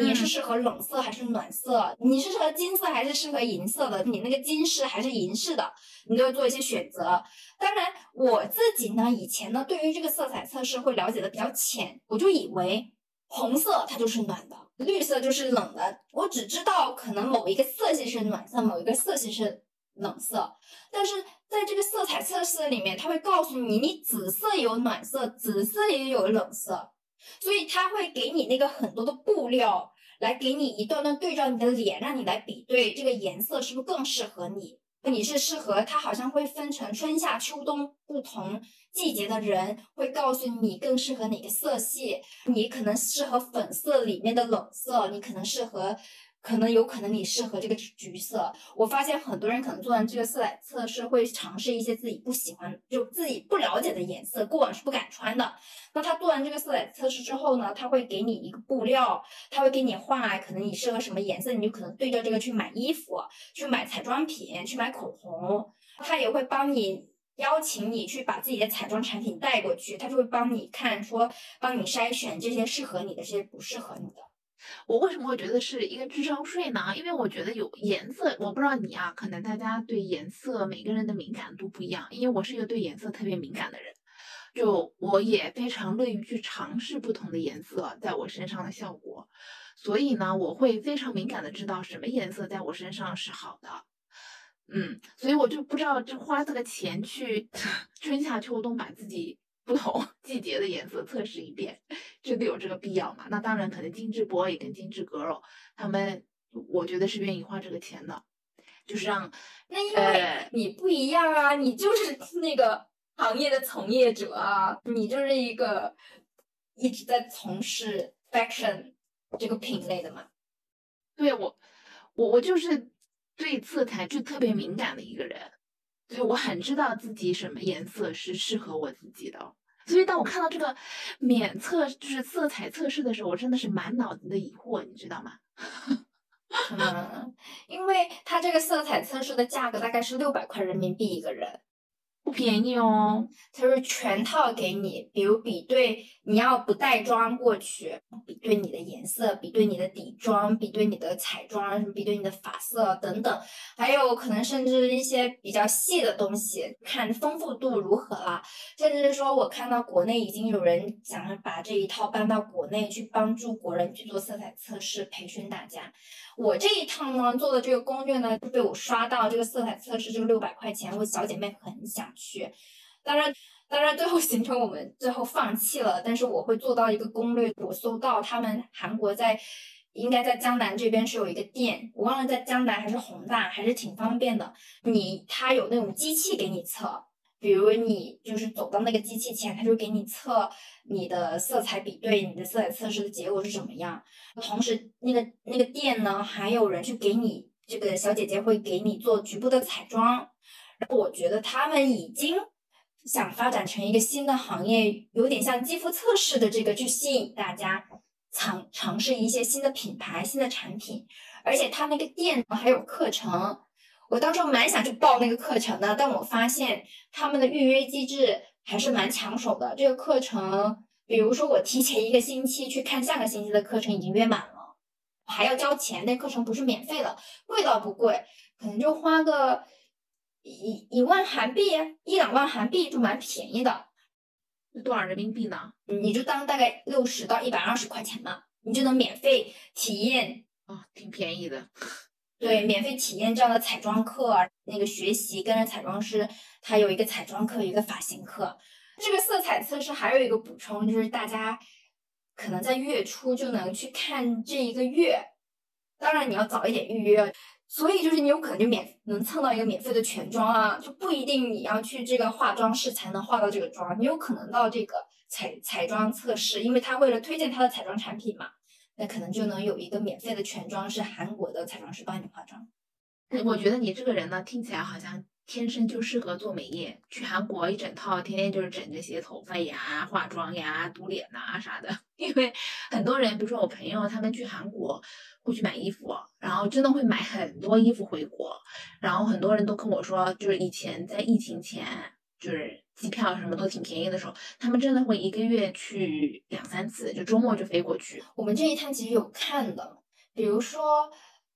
Speaker 1: 你是
Speaker 2: 嗯
Speaker 1: 适合冷色还是暖色？你是适合金色还是适合银色的？你那个金饰还是银饰的？你都要做一些选择。当然，我自己呢，以前呢，对于这个色彩测试会了解的比较浅，我就以为红色它就是暖的，绿色就是冷的。我只知道可能某一个色系是暖色，某一个色系是冷色。但是在这个色彩测试里面，它会告诉你，你紫色也有暖色，紫色也有冷色，所以它会给你那个很多的布料，来给你一段段对照你的脸，让你来比对这个颜色是不是更适合你。你是适合它，好像会分成春夏秋冬不同季节的人，会告诉你更适合哪个色系。你可能适合粉色里面的冷色，你可能适合。可能有可能你适合这个橘色，我发现很多人可能做完这个色彩测试，会尝试一些自己不喜欢、就自己不了解的颜色，过往是不敢穿的。那他做完这个色彩测试之后呢，他会给你一个布料，他会给你画，可能你适合什么颜色，你就可能对照这个去买衣服、去买彩妆品、去买口红。他也会帮你邀请你去把自己的彩妆产品带过去，他就会帮你看说，帮你筛选这些适合你的，这些不适合你的。
Speaker 2: 我为什么会觉得是一个智商税呢？因为我觉得有颜色，我不知道你啊，可能大家对颜色每个人的敏感度不一样。因为我是一个对颜色特别敏感的人，就我也非常乐于去尝试不同的颜色在我身上的效果，所以呢，我会非常敏感的知道什么颜色在我身上是好的。嗯，所以我就不知道这花这个钱去 春夏秋冬把自己不同季节的颜色测试一遍，真的有这个必要吗？那当然，可能精致 boy 跟精致 girl 他们，我觉得是愿意花这个钱的，就是让
Speaker 1: 那因为
Speaker 2: 呃
Speaker 1: 你不一样啊，你就是那个行业的从业者啊，你就是一个一直在从事 fashion 这个品类的嘛。
Speaker 2: 对我，我我就是对色彩就特别敏感的一个人，所以我很知道自己什么颜色是适合我自己的。所以当我看到这个免测就是色彩测试的时候，我真的是满脑子的疑惑，你知道吗？
Speaker 1: 嗯，因为它这个色彩测试的价格大概是六百块人民币一个人，
Speaker 2: 不便宜哦。
Speaker 1: 它是全套给你，比如比对，你要不带妆过去，比对你的颜色，比对你的底妆，比对你的彩妆，什么比对你的发色等等，还有可能甚至一些比较细的东西，看丰富度如何啦。甚至是说我看到国内已经有人想要把这一套搬到国内去帮助国人去做色彩测试，培训大家。我这一趟呢做的这个攻略呢，就被我刷到这个色彩测试这个六百块钱，我小姐妹很想去。当然，当然最后行程我们最后放弃了，但是我会做到一个攻略，我搜到他们韩国在。应该在江南这边是有一个店，我忘了在江南还是宏大，还是挺方便的。你它有那种机器给你测，比如你就是走到那个机器前，它就给你测你的色彩比对，你的色彩测试的结果是怎么样。同时，那个那个店呢，还有人去给你这个小姐姐会给你做局部的彩妆。我觉得他们已经想发展成一个新的行业，有点像肌肤测试的这个，去吸引大家尝尝试一些新的品牌、新的产品。而且他那个店还有课程，我当时候蛮想去报那个课程的，但我发现他们的预约机制还是蛮抢手的。这个课程，比如说我提前一个星期去看下个星期的课程已经约满了，还要交钱。那课程不是免费的，贵倒不贵，可能就花个一一万韩币，一两万韩币就蛮便宜的。
Speaker 2: 是多少人民币呢？
Speaker 1: 你就当大概六十到一百二十块钱嘛，你就能免费体验
Speaker 2: 哦，挺便宜的。
Speaker 1: 对，免费体验这样的彩妆课啊，那个学习跟着彩妆师，他有一个彩妆课，有一个发型课。这个色彩测试还有一个补充，就是大家可能在月初就能去看这一个月，当然你要早一点预约。所以就是你有可能就免能蹭到一个免费的全妆啊，就不一定你要去这个化妆室才能化到这个妆，你有可能到这个彩彩妆测试，因为他为了推荐他的彩妆产品嘛，那可能就能有一个免费的全妆是韩国的彩妆师帮你化妆。
Speaker 2: 我觉得你这个人呢，听起来好像天生就适合做美业，去韩国一整套，天天就是整这些头发呀、化妆呀、涂脸呐啥的。因为很多人，比如说我朋友，他们去韩国会去买衣服，然后真的会买很多衣服回国。然后很多人都跟我说，就是以前在疫情前，就是机票什么都挺便宜的时候，他们真的会一个月去两三次，就周末就飞过去。
Speaker 1: 我们这一趟其实有看的，比如说。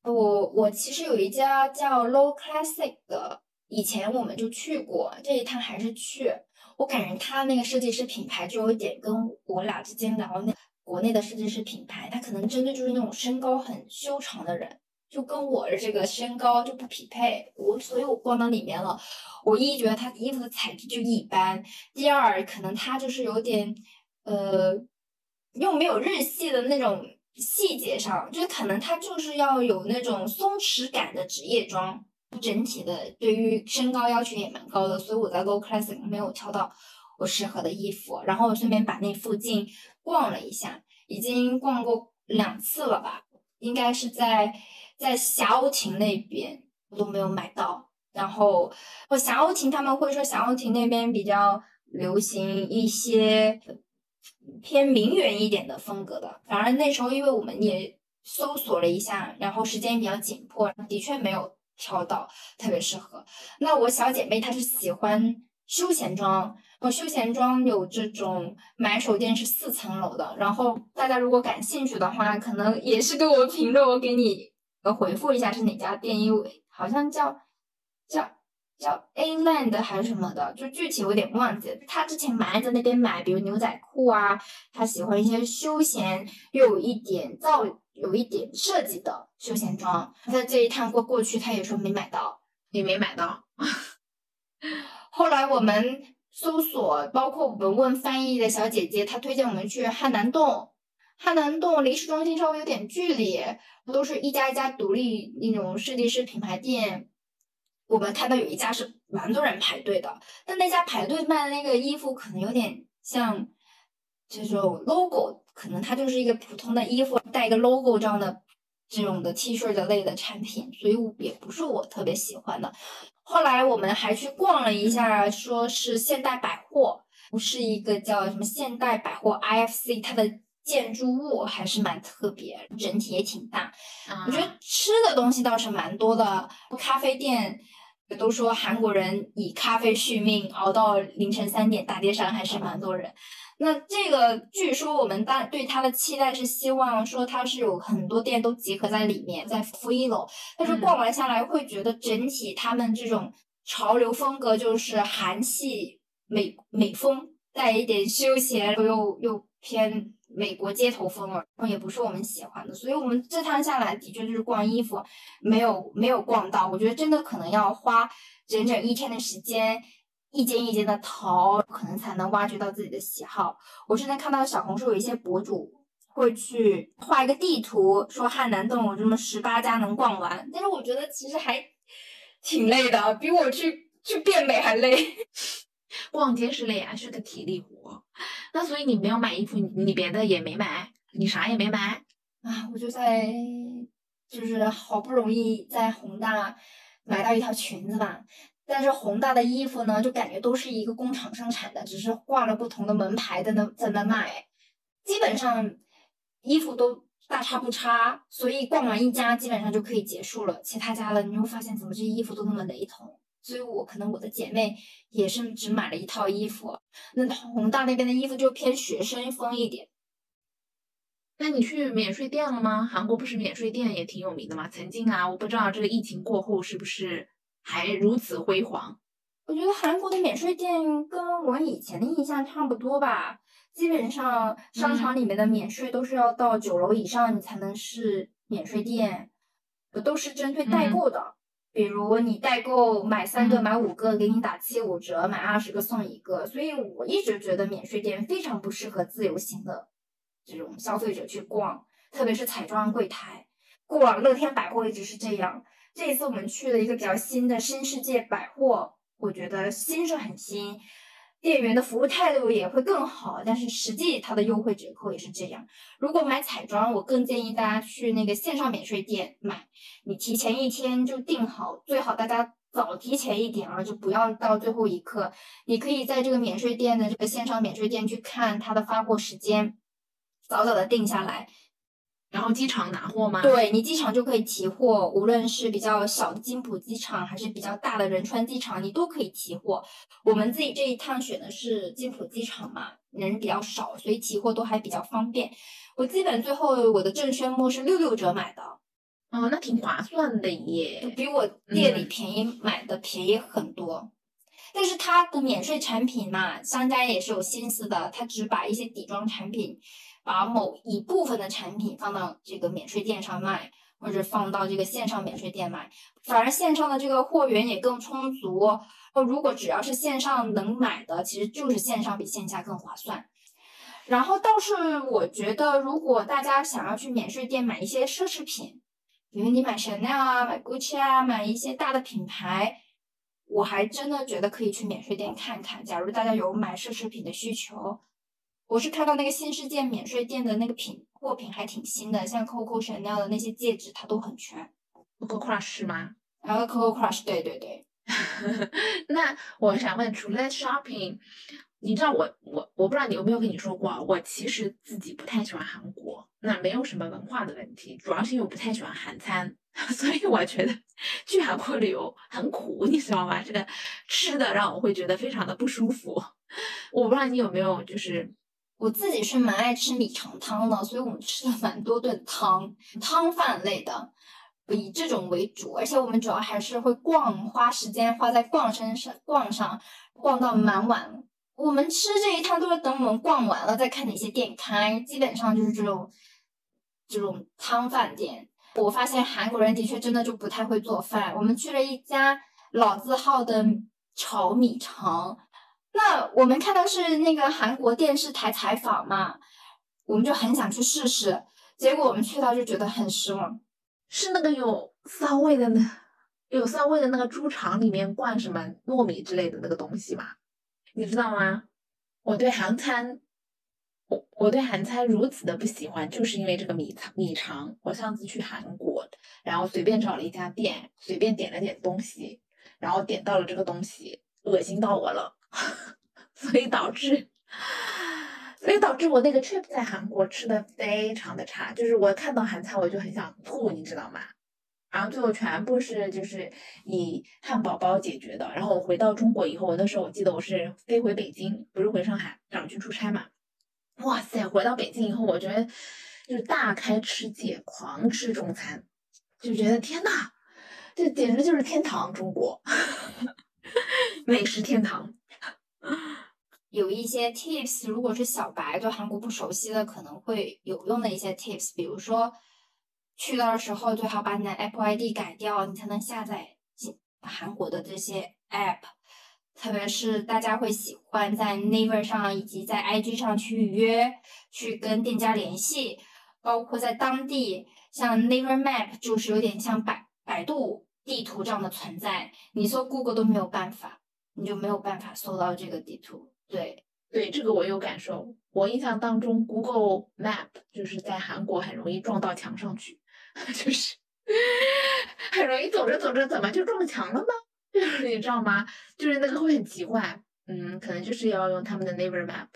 Speaker 1: 我我其实有一家叫 Low Classic 的，以前我们就去过，这一趟还是去。我感觉他那个设计师品牌就有点跟我俩之间聊那国内的设计师品牌，他可能针对就是那种身高很修长的人，就跟我的这个身高就不匹配。我所以，我逛到里面了，我一觉得他衣服的材质就一般，第二可能他就是有点呃，又没有日系的那种。细节上，就可能它就是要有那种松弛感的职业装，整体的对于身高要求也蛮高的，所以我在 Low Classic 没有挑到我适合的衣服，然后顺便把那附近逛了一下，已经逛过两次了吧，应该是在在霞欧亭那边我都没有买到，然后我霞欧亭他们会说霞欧亭那边比较流行一些。偏名媛一点的风格的，反而那时候因为我们也搜索了一下，然后时间比较紧迫，的确没有挑到特别适合。那我小姐妹她是喜欢休闲装，我休闲装有这种买手店是四层楼的，然后大家如果感兴趣的话，可能也是给我评论，我给你呃回复一下是哪家店，因为好像叫叫。叫 A Land 还是什么的，就具体我有点忘记了。他之前蛮爱在那边买，比如牛仔裤啊，他喜欢一些休闲又有一点造、有一点设计的休闲装。在这一趟过过去，他也说没买到，
Speaker 2: 也没买到。
Speaker 1: 后来我们搜索，包括我们问翻译的小姐姐，她推荐我们去汉南洞。汉南洞离市中心稍微有点距离，都是一家一家独立那种设计师品牌店。我们看到有一家是蛮多人排队的，但那家排队卖的那个衣服可能有点像这种 logo，可能它就是一个普通的衣服，带一个 logo 这样的这种的 T 恤的类的产品，所以也不是我特别喜欢的。后来我们还去逛了一下，说是现代百货，不是一个叫什么现代百货 IFC，它的。建筑物还是蛮特别，整体也挺大。我觉得吃的东西倒是蛮多的，咖啡店都说韩国人以咖啡续命，熬到凌晨三点，大街上还是蛮多人。那这个据说我们大对它的期待是希望说它是有很多店都集合在里面，在负一楼。但是逛完下来会觉得整体他们这种潮流风格就是韩系美美风，带一点休闲又又偏。美国街头风了，然后也不是我们喜欢的，所以我们这趟下来的确就是逛衣服，没有没有逛到。我觉得真的可能要花整整一天的时间，一间一间的淘，可能才能挖掘到自己的喜好。我之前看到小红书有一些博主会去画一个地图，说汉南洞有这么十八家能逛完，但是我觉得其实还挺累的，比我去去变美还累。
Speaker 2: 逛街是累啊，是个体力活。那所以你没有买衣服，你别的也没买，你啥也没买
Speaker 1: 啊？我就在，就是好不容易在宏大买到一条裙子吧。但是宏大的衣服呢，就感觉都是一个工厂生产的，只是挂了不同的门牌在那在那卖，基本上衣服都大差不差。所以逛完一家基本上就可以结束了，其他家了你会发现怎么这衣服都那么雷同。所以我可能我的姐妹也是只买了一套衣服，那宏大那边的衣服就偏学生风一点。
Speaker 2: 那你去免税店了吗？韩国不是免税店也挺有名的吗？曾经啊，我不知道这个疫情过后是不是还如此辉煌。
Speaker 1: 我觉得韩国的免税店跟我以前的印象差不多吧，基本上商场里面的免税都是要到九楼以上你才能是免税店，都是针对代购的。比如你代购买三个买五个，给你打七五折；买二十个送一个。所以我一直觉得免税店非常不适合自由行的这种消费者去逛，特别是彩妆柜台。过往乐天百货一直是这样，这次我们去了一个比较新的新世界百货，我觉得新是很新，店员的服务态度也会更好，但是实际它的优惠折扣也是这样。如果买彩妆，我更建议大家去那个线上免税店买，你提前一天就订好，最好大家早提前一点啊，就不要到最后一刻。你可以在这个免税店的这个线上免税店去看它的发货时间，早早的定下来。
Speaker 2: 然后机场拿货吗？
Speaker 1: 对你机场就可以提货，无论是比较小的金浦机场，还是比较大的仁川机场，你都可以提货。我们自己这一趟选的是金浦机场嘛，人比较少，所以提货都还比较方便。我基本最后我的正轩木是六六折买的，
Speaker 2: 哦，那挺划算的耶，
Speaker 1: 比我店里便宜买的便宜很多。但是它的免税产品嘛，商家也是有心思的，他只把一些底妆产品。把某一部分的产品放到这个免税店上卖，或者放到这个线上免税店卖，反而线上的这个货源也更充足。如果只要是线上能买的，其实就是线上比线下更划算。然后倒是我觉得，如果大家想要去免税店买一些奢侈品，比如你买 Chanel 啊、买 Gucci 啊、买一些大的品牌，我还真的觉得可以去免税店看看。假如大家有买奢侈品的需求。我是看到那个新世界免税店的那个品货品还挺新的，像 Coco Chanel 的那些戒指，它都很全。
Speaker 2: Coco Crush 吗？
Speaker 1: 然后 Coco Crush，对对对。
Speaker 2: 那我想问，除了 shopping，你知道我我我不知道你有没有跟你说过，我其实自己不太喜欢韩国，那没有什么文化的问题，主要是因为我不太喜欢韩餐，所以我觉得去韩国旅游很苦，你知道吗？这个吃的让我会觉得非常的不舒服。我不知道你有没有就是。
Speaker 1: 我自己是蛮爱吃米肠汤的，所以我们吃了蛮多顿汤汤饭类的，以这种为主。而且我们主要还是会逛，花时间花在逛身上，逛上，逛到蛮晚。我们吃这一趟都是等我们逛完了再看哪些店开，基本上就是这种这种汤饭店。我发现韩国人的确真的就不太会做饭。我们去了一家老字号的炒米肠。那我们看到是那个韩国电视台采访嘛，我们就很想去试试，结果我们去到就觉得很失望。
Speaker 2: 是那个有骚味的那有骚味的那个猪肠里面灌什么糯米之类的那个东西吗？你知道吗？我对韩餐，我我对韩餐如此的不喜欢，就是因为这个米肠米肠。我上次去韩国，然后随便找了一家店，随便点了点东西，然后点到了这个东西，恶心到我了。所以导致，所以导致我那个 trip 在韩国吃的非常的差，就是我看到韩餐我就很想吐，你知道吗？然后最后全部是就是以汉堡包解决的。然后我回到中国以后，我那时候我记得我是飞回北京，不是回上海，想去出差嘛。哇塞，回到北京以后，我觉得就是大开吃戒，狂吃中餐，就觉得天呐，这简直就是天堂，中国 美食天堂。
Speaker 1: 有一些 tips，如果是小白对韩国不熟悉的，可能会有用的一些 tips，比如说去到的时候最好把你的 Apple ID 改掉，你才能下载进韩国的这些 app。特别是大家会喜欢在 Naver 上以及在 IG 上去预约，去跟店家联系，包括在当地，像 Naver Map 就是有点像百百度地图这样的存在，你搜 Google 都没有办法。你就没有办法搜到这个地图，对
Speaker 2: 对，这个我有感受。我印象当中，Google Map 就是在韩国很容易撞到墙上去，就是很容易走着走着怎么就撞墙了呢？你知道吗？就是那个会很奇怪，嗯，可能就是要用他们的 Naver Map。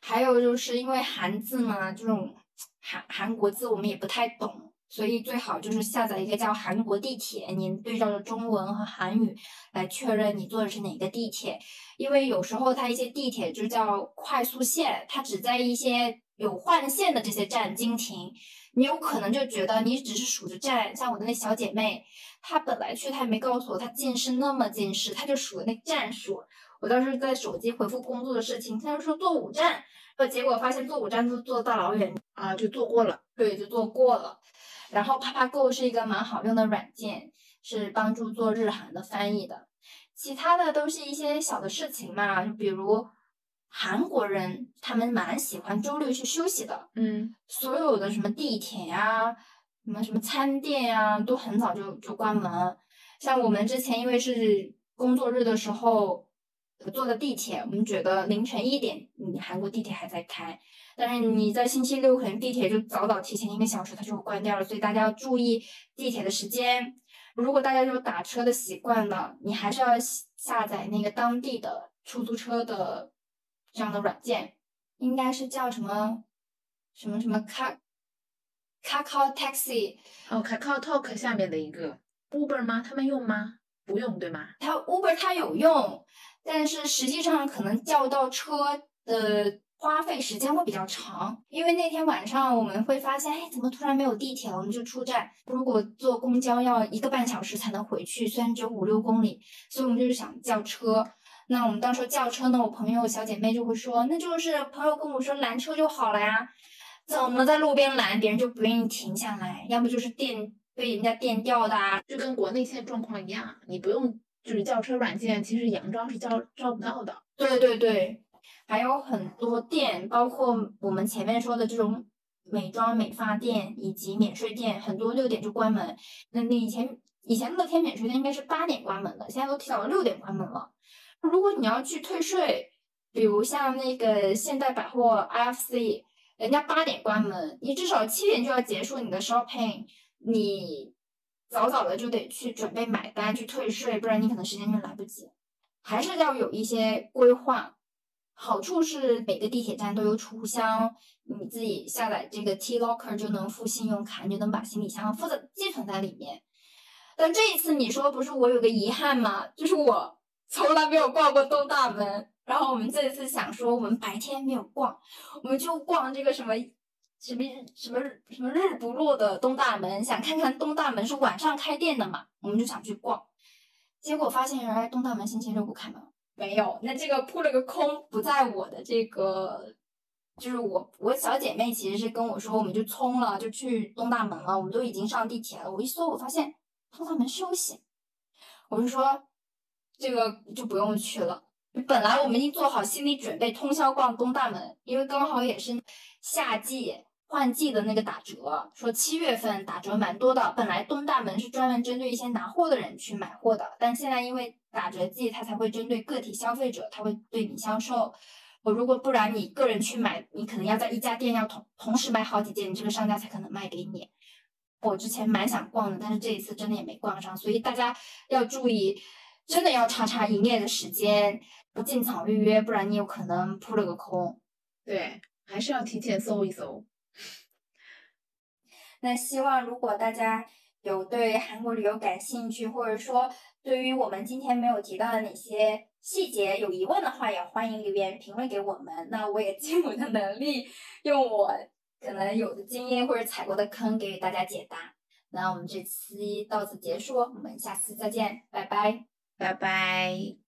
Speaker 1: 还有就是因为韩字嘛，这种韩韩国字我们也不太懂。所以最好就是下载一个叫韩国地铁，您对照着中文和韩语来确认你坐的是哪个地铁。因为有时候它一些地铁就叫快速线，它只在一些有换线的这些站经停，你有可能就觉得你只是数着站。像我的那小姐妹，她本来去她也没告诉我她近视那么近视，她就数了那站数。我当时在手机回复工作的事情，她就说坐五站，结果发现坐五站都坐大老远
Speaker 2: 啊，就坐过了，
Speaker 1: 对，就坐过了。然后 PapaGo 是一个蛮好用的软件，是帮助做日韩的翻译的。其他的都是一些小的事情嘛，就比如韩国人他们蛮喜欢周六去休息的，
Speaker 2: 嗯，
Speaker 1: 所有的什么地铁呀、什么什么餐店呀、都很早就就关门。像我们之前因为是工作日的时候坐的地铁，我们觉得凌晨一点，你韩国地铁还在开，但是你在星期六可能地铁就早早提前一个小时它就关掉了，所以大家要注意地铁的时间。如果大家有打车的习惯呢，你还是要下载那个当地的出租车的这样的软件，应该是叫什么什么什么卡卡卡 taxi，
Speaker 2: 哦，Kakao Talk 下面的一个 Uber 吗？他们用吗？不用对吗？
Speaker 1: 它 Uber 它有用，但是实际上可能叫到车的花费时间会比较长，因为那天晚上我们会发现，哎，怎么突然没有地铁了？我们就出站，如果坐公交要一个半小时才能回去，虽然只有五六公里，所以我们就是想叫车。那我们到时候叫车呢，我朋友小姐妹就会说，那就是朋友跟我说拦车就好了呀，怎么在路边拦，别人就不愿意停下来，要么就是电被人家电掉的啊，
Speaker 2: 就跟国内现在状况一样，你不用就是叫车软件，其实佯招是招招不到的。
Speaker 1: 对对对，还有很多店，包括我们前面说的这种美妆美发店以及免税店，很多六点就关门。那那以前以前乐天免税店应该是八点关门的，现在都提早了六点关门了。如果你要去退税，比如像那个现代百货 IFC，人家八点关门，你至少七点就要结束你的 shopping，你早早的就得去准备买单去退税，不然你可能时间就来不及。还是要有一些规划。好处是每个地铁站都有储物箱，你自己下载这个 T Locker 就能付信用卡，你就能把行李箱附在寄存在里面。但这一次你说不是我有个遗憾吗？就是我从来没有逛过东大门，然后我们这一次想说我们白天没有逛，我们就逛这个什么什么什么什么日不落的东大门，想看看东大门是晚上开店的嘛，我们就想去逛，结果发现原来东大门星期六不开门。没有，那这个扑了个空，不在我的这个，就是我我小姐妹其实是跟我说，我们就冲了，就去东大门了，我们都已经上地铁了。我一搜，我发现东大门休息，我就说这个就不用去了。本来我们已经做好心理准备，通宵逛东大门，因为刚好也是夏季换季的那个打折，说七月份打折蛮多的。本来东大门是专门针对一些拿货的人去买货的，但现在因为打折季，它才会针对个体消费者，它会对你销售。我如果不然，你个人去买，你可能要在一家店要同同时买好几件，你这个商家才可能卖给你。我之前蛮想逛的，但是这一次真的也没逛上，所以大家要注意，真的要查查营业的时间，不进场预约，不然你有可能扑了个空。
Speaker 2: 对，还是要提前搜一搜。
Speaker 1: 那希望如果大家有对韩国旅游感兴趣，或者说对于我们今天没有提到的哪些细节有疑问的话，也欢迎留言评论给我们。那我也尽我的能力，用我可能有的经验或者踩过的坑给大家解答。那我们这期到此结束，我们下次再见，拜拜，
Speaker 2: 拜拜。